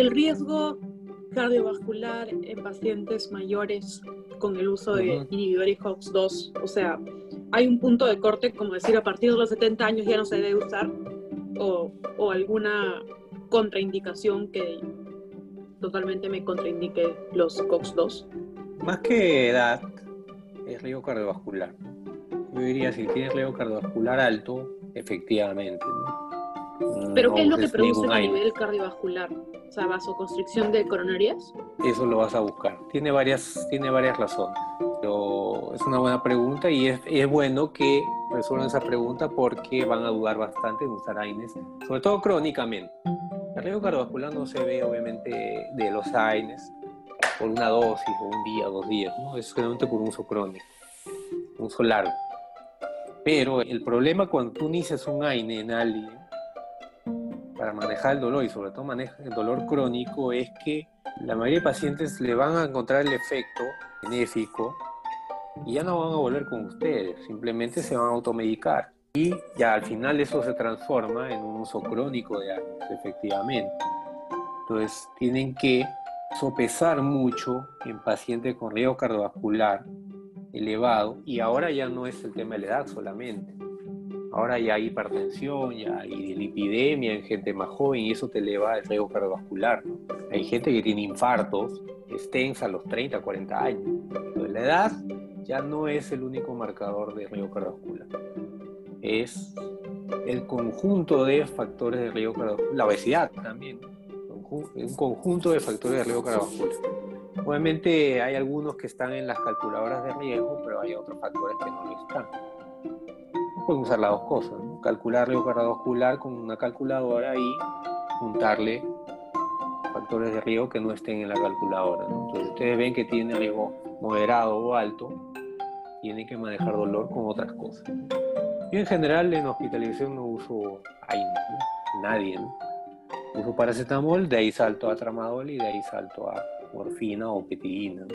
el riesgo cardiovascular en pacientes mayores con el uso de inhibidores COX-2, o sea, hay un punto de corte, como decir, a partir de los 70 años ya no se debe usar, o, o alguna contraindicación que totalmente me contraindique los COX-2? Más que edad, es riesgo cardiovascular. Yo diría, si tienes riesgo cardiovascular alto, efectivamente, ¿no? ¿Pero qué es lo que produce a nivel cardiovascular? O sea, vasoconstricción de coronarias. Eso lo vas a buscar. Tiene varias, tiene varias razones. Pero es una buena pregunta y es, es bueno que resuelvan esa pregunta porque van a dudar bastante en usar AINES, sobre todo crónicamente. El riesgo cardiovascular no se ve obviamente de los AINES por una dosis o un día, dos días, ¿no? es generalmente por un uso crónico, un uso largo. Pero el problema cuando tú inicias un AINE en alguien para manejar el dolor y sobre todo manejar el dolor crónico es que la mayoría de pacientes le van a encontrar el efecto benéfico y ya no van a volver con ustedes, simplemente se van a automedicar. Y ya al final eso se transforma en un uso crónico de años, efectivamente. Entonces tienen que sopesar mucho en pacientes con riesgo cardiovascular elevado y ahora ya no es el tema de la edad solamente. Ahora ya hay hipertensión, ya hay lipidemia en gente más joven y eso te eleva el riesgo cardiovascular. Hay gente que tiene infartos extensa a los 30, 40 años. Entonces, la edad ya no es el único marcador de riesgo cardiovascular. Es el conjunto de factores de riesgo cardiovascular. La obesidad también. Un conjunto de factores de riesgo cardiovascular. Obviamente hay algunos que están en las calculadoras de riesgo, pero hay otros factores que no lo están pueden usar las dos cosas, calcular riesgo cardiovascular con una calculadora y juntarle factores de riesgo que no estén en la calculadora. Entonces ustedes ven que tiene riesgo moderado o alto, tienen que manejar dolor con otras cosas. Yo en general en hospitalización no uso AINE, nadie. Uso paracetamol, de ahí salto a tramadol y de ahí salto a morfina o petidina.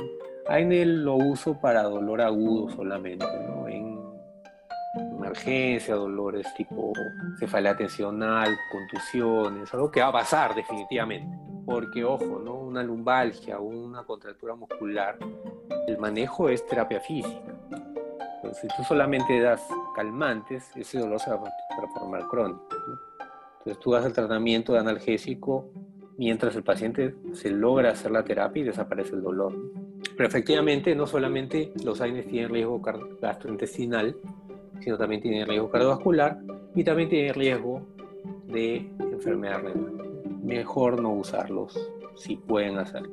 AINE lo uso para dolor agudo solamente, ¿no? en emergencia, dolores tipo cefalea tensional, contusiones, algo que va a pasar definitivamente. Porque, ojo, ¿no? una lumbalgia una contractura muscular, el manejo es terapia física. Entonces, si tú solamente das calmantes, ese dolor se va a transformar crónico. Entonces, tú das el tratamiento de analgésico mientras el paciente se logra hacer la terapia y desaparece el dolor. Pero efectivamente, no solamente los AINES tienen riesgo gastrointestinal, sino también tiene riesgo cardiovascular y también tiene riesgo de enfermedad renal. Mejor no usarlos si pueden hacerlo.